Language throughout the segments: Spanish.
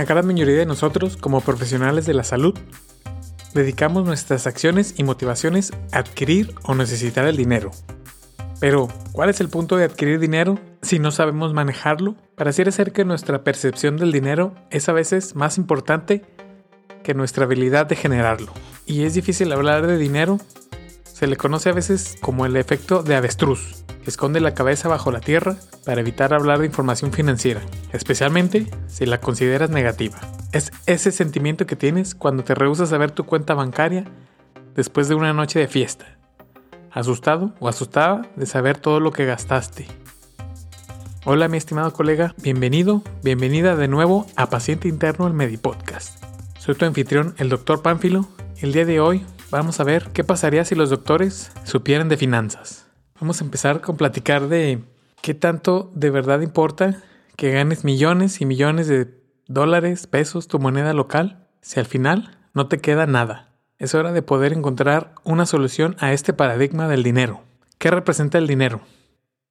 La gran mayoría de nosotros, como profesionales de la salud, dedicamos nuestras acciones y motivaciones a adquirir o necesitar el dinero. Pero, ¿cuál es el punto de adquirir dinero si no sabemos manejarlo? Pareciera ser que nuestra percepción del dinero es a veces más importante que nuestra habilidad de generarlo. Y es difícil hablar de dinero. Se le conoce a veces como el efecto de avestruz, esconde la cabeza bajo la tierra para evitar hablar de información financiera, especialmente si la consideras negativa. Es ese sentimiento que tienes cuando te rehusas a ver tu cuenta bancaria después de una noche de fiesta asustado o asustada de saber todo lo que gastaste. Hola mi estimado colega, bienvenido, bienvenida de nuevo a Paciente Interno el Medipodcast. Soy tu anfitrión, el doctor Pánfilo. El día de hoy vamos a ver qué pasaría si los doctores supieran de finanzas. Vamos a empezar con platicar de qué tanto de verdad importa que ganes millones y millones de dólares, pesos, tu moneda local, si al final no te queda nada. Es hora de poder encontrar una solución a este paradigma del dinero. ¿Qué representa el dinero?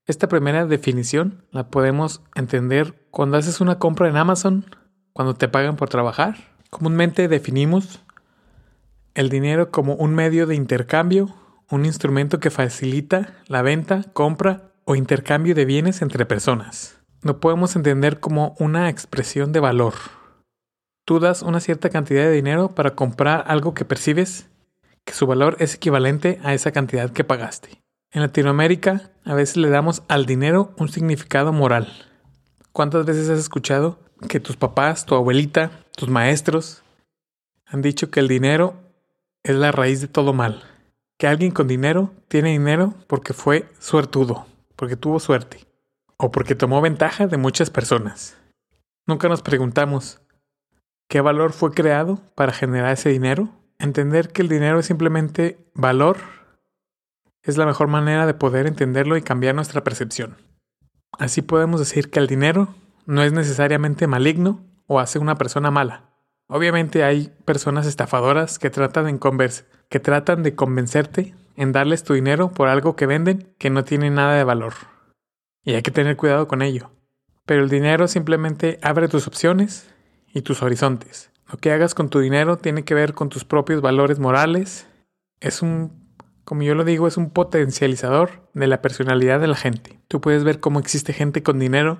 Esta primera definición la podemos entender cuando haces una compra en Amazon, cuando te pagan por trabajar. Comúnmente definimos el dinero como un medio de intercambio, un instrumento que facilita la venta, compra o intercambio de bienes entre personas. Lo podemos entender como una expresión de valor tú das una cierta cantidad de dinero para comprar algo que percibes que su valor es equivalente a esa cantidad que pagaste. En Latinoamérica a veces le damos al dinero un significado moral. ¿Cuántas veces has escuchado que tus papás, tu abuelita, tus maestros han dicho que el dinero es la raíz de todo mal? Que alguien con dinero tiene dinero porque fue suertudo, porque tuvo suerte, o porque tomó ventaja de muchas personas. Nunca nos preguntamos, ¿Qué valor fue creado para generar ese dinero? Entender que el dinero es simplemente valor es la mejor manera de poder entenderlo y cambiar nuestra percepción. Así podemos decir que el dinero no es necesariamente maligno o hace una persona mala. Obviamente hay personas estafadoras que tratan, de que tratan de convencerte en darles tu dinero por algo que venden que no tiene nada de valor. Y hay que tener cuidado con ello. Pero el dinero simplemente abre tus opciones y tus horizontes. Lo que hagas con tu dinero tiene que ver con tus propios valores morales. Es un, como yo lo digo, es un potencializador de la personalidad de la gente. Tú puedes ver cómo existe gente con dinero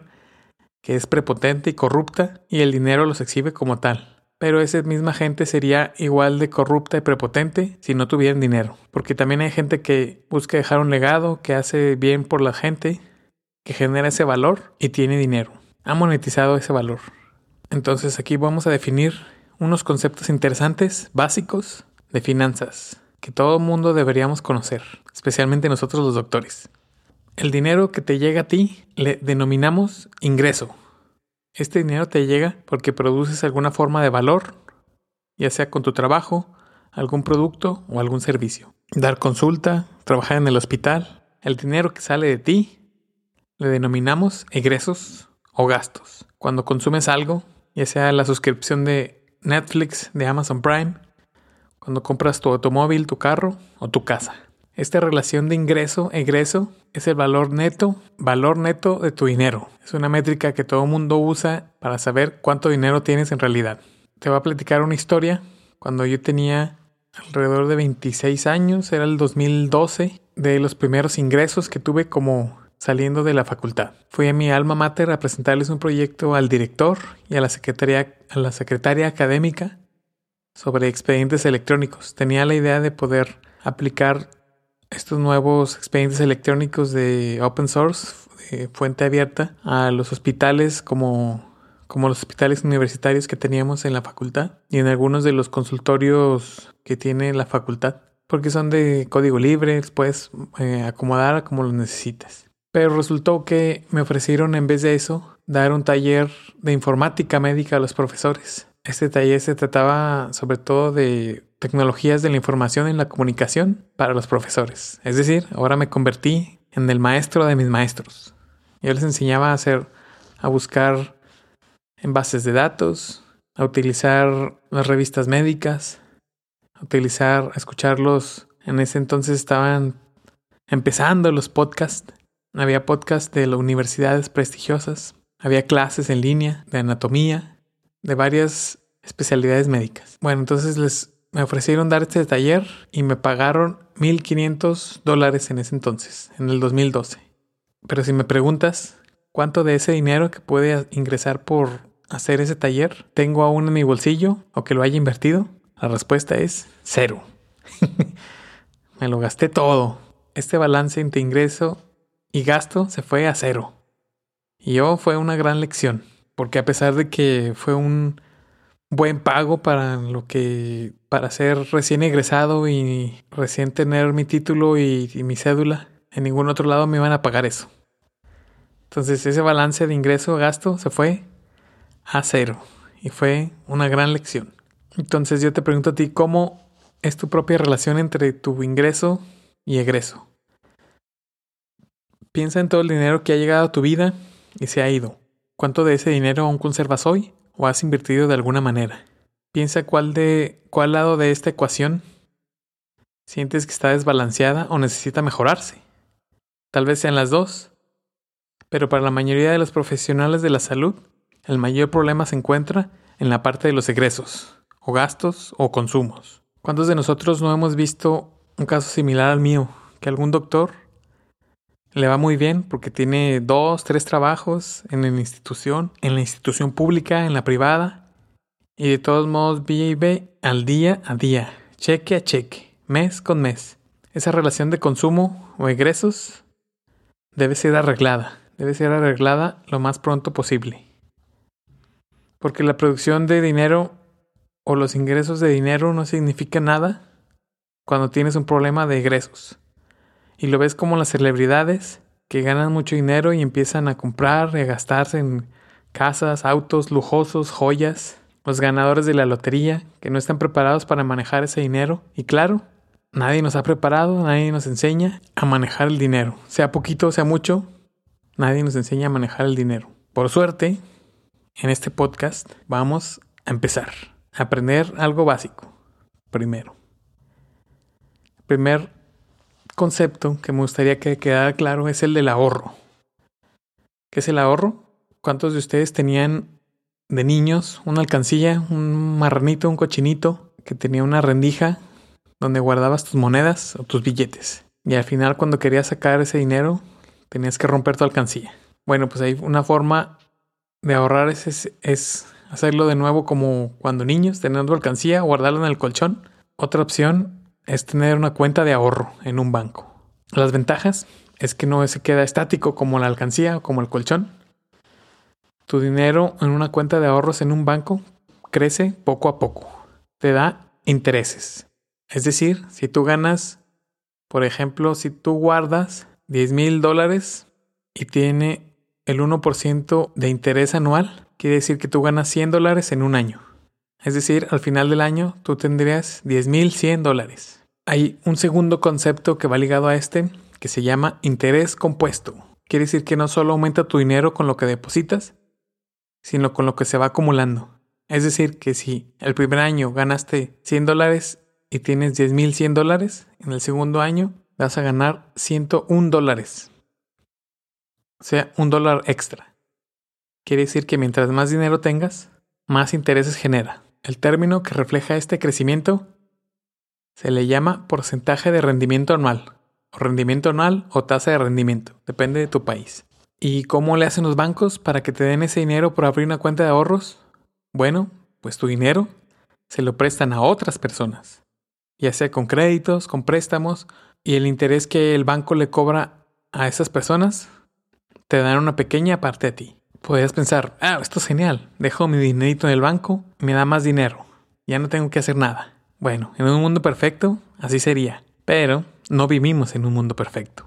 que es prepotente y corrupta y el dinero los exhibe como tal. Pero esa misma gente sería igual de corrupta y prepotente si no tuvieran dinero. Porque también hay gente que busca dejar un legado, que hace bien por la gente, que genera ese valor y tiene dinero. Ha monetizado ese valor. Entonces aquí vamos a definir unos conceptos interesantes, básicos, de finanzas, que todo mundo deberíamos conocer, especialmente nosotros los doctores. El dinero que te llega a ti le denominamos ingreso. Este dinero te llega porque produces alguna forma de valor, ya sea con tu trabajo, algún producto o algún servicio. Dar consulta, trabajar en el hospital. El dinero que sale de ti le denominamos egresos o gastos. Cuando consumes algo, ya sea la suscripción de Netflix, de Amazon Prime, cuando compras tu automóvil, tu carro o tu casa. Esta relación de ingreso-egreso es el valor neto, valor neto de tu dinero. Es una métrica que todo mundo usa para saber cuánto dinero tienes en realidad. Te voy a platicar una historia. Cuando yo tenía alrededor de 26 años, era el 2012, de los primeros ingresos que tuve como saliendo de la facultad. Fui a mi alma mater a presentarles un proyecto al director y a la secretaria, a la secretaria académica sobre expedientes electrónicos. Tenía la idea de poder aplicar estos nuevos expedientes electrónicos de open source, de fuente abierta, a los hospitales como, como los hospitales universitarios que teníamos en la facultad y en algunos de los consultorios que tiene la facultad, porque son de código libre, puedes eh, acomodar como lo necesites. Pero resultó que me ofrecieron en vez de eso dar un taller de informática médica a los profesores. Este taller se trataba sobre todo de tecnologías de la información en la comunicación para los profesores. Es decir, ahora me convertí en el maestro de mis maestros. Yo les enseñaba a hacer, a buscar en bases de datos, a utilizar las revistas médicas, a utilizar, a escucharlos. En ese entonces estaban empezando los podcasts había podcasts de universidades prestigiosas, había clases en línea de anatomía, de varias especialidades médicas. Bueno, entonces les me ofrecieron dar este taller y me pagaron 1.500 dólares en ese entonces, en el 2012. Pero si me preguntas cuánto de ese dinero que puede ingresar por hacer ese taller tengo aún en mi bolsillo o que lo haya invertido, la respuesta es cero. me lo gasté todo. Este balance entre ingreso y gasto se fue a cero. Y yo fue una gran lección, porque a pesar de que fue un buen pago para lo que para ser recién egresado y recién tener mi título y, mi cédula, en ningún otro lado me iban a pagar eso. Entonces ese balance de ingreso-gasto se fue a cero y fue una gran lección. Entonces yo te pregunto a ti, ¿cómo es tu propia relación entre tu ingreso y egreso? Piensa en todo el dinero que ha llegado a tu vida y se ha ido. ¿Cuánto de ese dinero aún conservas hoy o has invertido de alguna manera? Piensa cuál de cuál lado de esta ecuación sientes que está desbalanceada o necesita mejorarse. Tal vez sean las dos, pero para la mayoría de los profesionales de la salud, el mayor problema se encuentra en la parte de los egresos, o gastos o consumos. ¿Cuántos de nosotros no hemos visto un caso similar al mío, que algún doctor le va muy bien porque tiene dos, tres trabajos en la institución, en la institución pública, en la privada, y de todos modos vive al día a día, cheque a cheque, mes con mes. Esa relación de consumo o egresos debe ser arreglada, debe ser arreglada lo más pronto posible. Porque la producción de dinero o los ingresos de dinero no significa nada cuando tienes un problema de egresos y lo ves como las celebridades que ganan mucho dinero y empiezan a comprar y a gastarse en casas, autos lujosos, joyas. Los ganadores de la lotería que no están preparados para manejar ese dinero. Y claro, nadie nos ha preparado, nadie nos enseña a manejar el dinero. Sea poquito, sea mucho, nadie nos enseña a manejar el dinero. Por suerte, en este podcast vamos a empezar a aprender algo básico. Primero. Primer concepto que me gustaría que quedara claro es el del ahorro. ¿Qué es el ahorro? ¿Cuántos de ustedes tenían de niños una alcancilla, un marranito, un cochinito que tenía una rendija donde guardabas tus monedas o tus billetes? Y al final cuando querías sacar ese dinero tenías que romper tu alcancilla. Bueno, pues hay una forma de ahorrar es, es hacerlo de nuevo como cuando niños, tener tu alcancía, guardarla en el colchón. Otra opción es tener una cuenta de ahorro en un banco. Las ventajas es que no se queda estático como la alcancía o como el colchón. Tu dinero en una cuenta de ahorros en un banco crece poco a poco. Te da intereses. Es decir, si tú ganas, por ejemplo, si tú guardas 10 mil dólares y tiene el 1% de interés anual, quiere decir que tú ganas 100 dólares en un año. Es decir, al final del año tú tendrías 10.100 dólares. Hay un segundo concepto que va ligado a este que se llama interés compuesto. Quiere decir que no solo aumenta tu dinero con lo que depositas, sino con lo que se va acumulando. Es decir, que si el primer año ganaste 100 dólares y tienes 10.100 dólares, en el segundo año vas a ganar 101 dólares. O sea, un dólar extra. Quiere decir que mientras más dinero tengas, más intereses genera. El término que refleja este crecimiento se le llama porcentaje de rendimiento anual, o rendimiento anual o tasa de rendimiento, depende de tu país. ¿Y cómo le hacen los bancos para que te den ese dinero por abrir una cuenta de ahorros? Bueno, pues tu dinero se lo prestan a otras personas, ya sea con créditos, con préstamos, y el interés que el banco le cobra a esas personas te dan una pequeña parte a ti. Podrías pensar, ah, esto es genial, dejo mi dinerito en el banco, me da más dinero, ya no tengo que hacer nada. Bueno, en un mundo perfecto, así sería. Pero no vivimos en un mundo perfecto.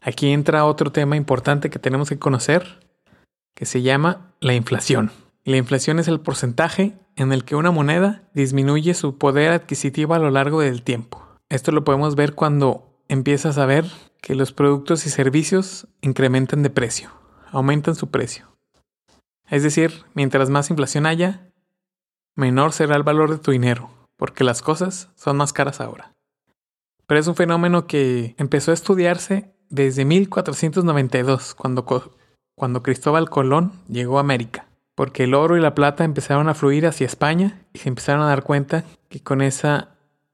Aquí entra otro tema importante que tenemos que conocer, que se llama la inflación. la inflación es el porcentaje en el que una moneda disminuye su poder adquisitivo a lo largo del tiempo. Esto lo podemos ver cuando empiezas a ver que los productos y servicios incrementan de precio, aumentan su precio. Es decir, mientras más inflación haya, menor será el valor de tu dinero porque las cosas son más caras ahora. Pero es un fenómeno que empezó a estudiarse desde 1492, cuando, cuando Cristóbal Colón llegó a América. porque el oro y la plata empezaron a fluir hacia España y se empezaron a dar cuenta que con esa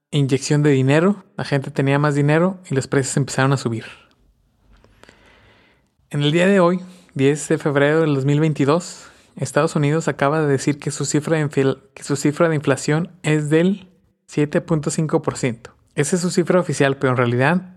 inyección de dinero la gente tenía más dinero y los precios empezaron a subir. En el día de hoy, 10 de febrero del 2022, Estados Unidos acaba de decir que su cifra de, que su cifra de inflación es del 7.5%. Esa es su cifra oficial, pero en realidad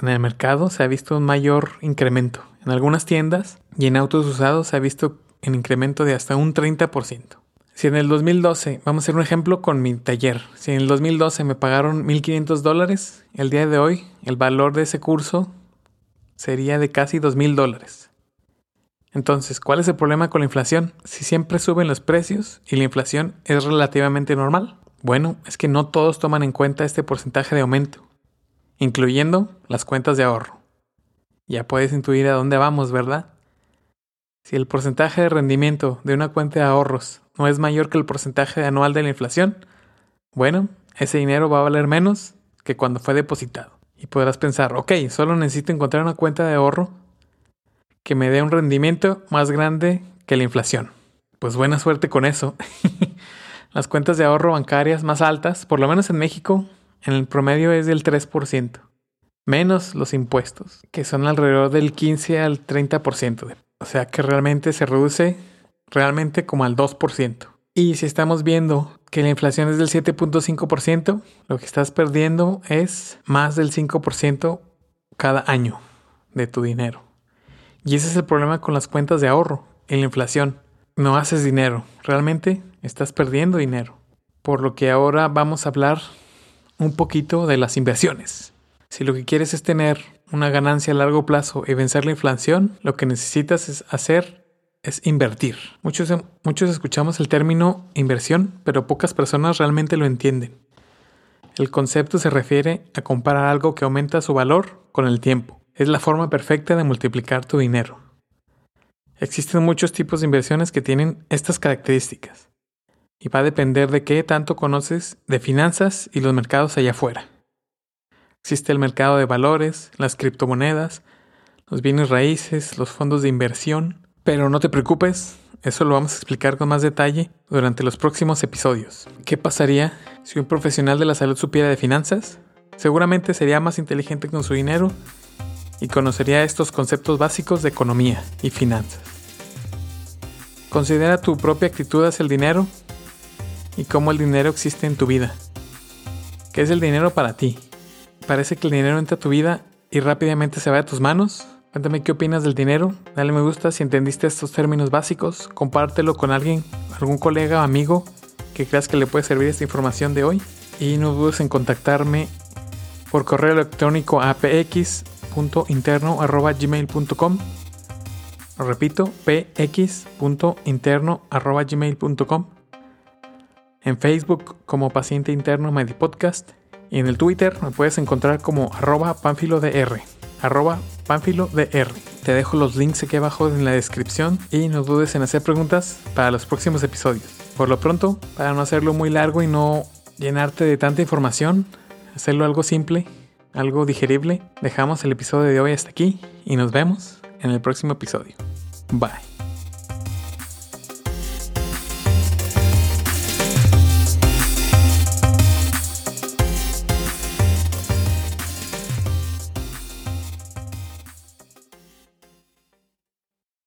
en el mercado se ha visto un mayor incremento. En algunas tiendas y en autos usados se ha visto un incremento de hasta un 30%. Si en el 2012, vamos a hacer un ejemplo con mi taller, si en el 2012 me pagaron 1.500 dólares, el día de hoy el valor de ese curso sería de casi 2.000 dólares. Entonces, ¿cuál es el problema con la inflación? Si siempre suben los precios y la inflación es relativamente normal. Bueno, es que no todos toman en cuenta este porcentaje de aumento, incluyendo las cuentas de ahorro. Ya puedes intuir a dónde vamos, ¿verdad? Si el porcentaje de rendimiento de una cuenta de ahorros no es mayor que el porcentaje anual de la inflación, bueno, ese dinero va a valer menos que cuando fue depositado. Y podrás pensar, ok, solo necesito encontrar una cuenta de ahorro que me dé un rendimiento más grande que la inflación. Pues buena suerte con eso. Las cuentas de ahorro bancarias más altas, por lo menos en México, en el promedio es del 3%, menos los impuestos, que son alrededor del 15 al 30%. O sea que realmente se reduce realmente como al 2%. Y si estamos viendo que la inflación es del 7.5%, lo que estás perdiendo es más del 5% cada año de tu dinero. Y ese es el problema con las cuentas de ahorro, en la inflación. No haces dinero, realmente estás perdiendo dinero. Por lo que ahora vamos a hablar un poquito de las inversiones. Si lo que quieres es tener una ganancia a largo plazo y vencer la inflación, lo que necesitas es hacer es invertir. Muchos, muchos escuchamos el término inversión, pero pocas personas realmente lo entienden. El concepto se refiere a comparar algo que aumenta su valor con el tiempo. Es la forma perfecta de multiplicar tu dinero. Existen muchos tipos de inversiones que tienen estas características. Y va a depender de qué tanto conoces de finanzas y los mercados allá afuera. Existe el mercado de valores, las criptomonedas, los bienes raíces, los fondos de inversión, pero no te preocupes, eso lo vamos a explicar con más detalle durante los próximos episodios. ¿Qué pasaría si un profesional de la salud supiera de finanzas? Seguramente sería más inteligente con su dinero y conocería estos conceptos básicos de economía y finanzas. Considera tu propia actitud hacia el dinero y cómo el dinero existe en tu vida. ¿Qué es el dinero para ti? ¿Parece que el dinero entra a tu vida y rápidamente se va de tus manos? Cuéntame qué opinas del dinero, dale me gusta si entendiste estos términos básicos, compártelo con alguien, algún colega o amigo que creas que le puede servir esta información de hoy y no dudes en contactarme por correo electrónico a px.interno.gmail.com repito, px.interno.gmail.com En Facebook como Paciente Interno Medipodcast y en el Twitter me puedes encontrar como arroba panfilodr arroba panfilodr. Te dejo los links aquí abajo en la descripción y no dudes en hacer preguntas para los próximos episodios. Por lo pronto, para no hacerlo muy largo y no llenarte de tanta información, hacerlo algo simple, algo digerible, dejamos el episodio de hoy hasta aquí y nos vemos en el próximo episodio. Bye.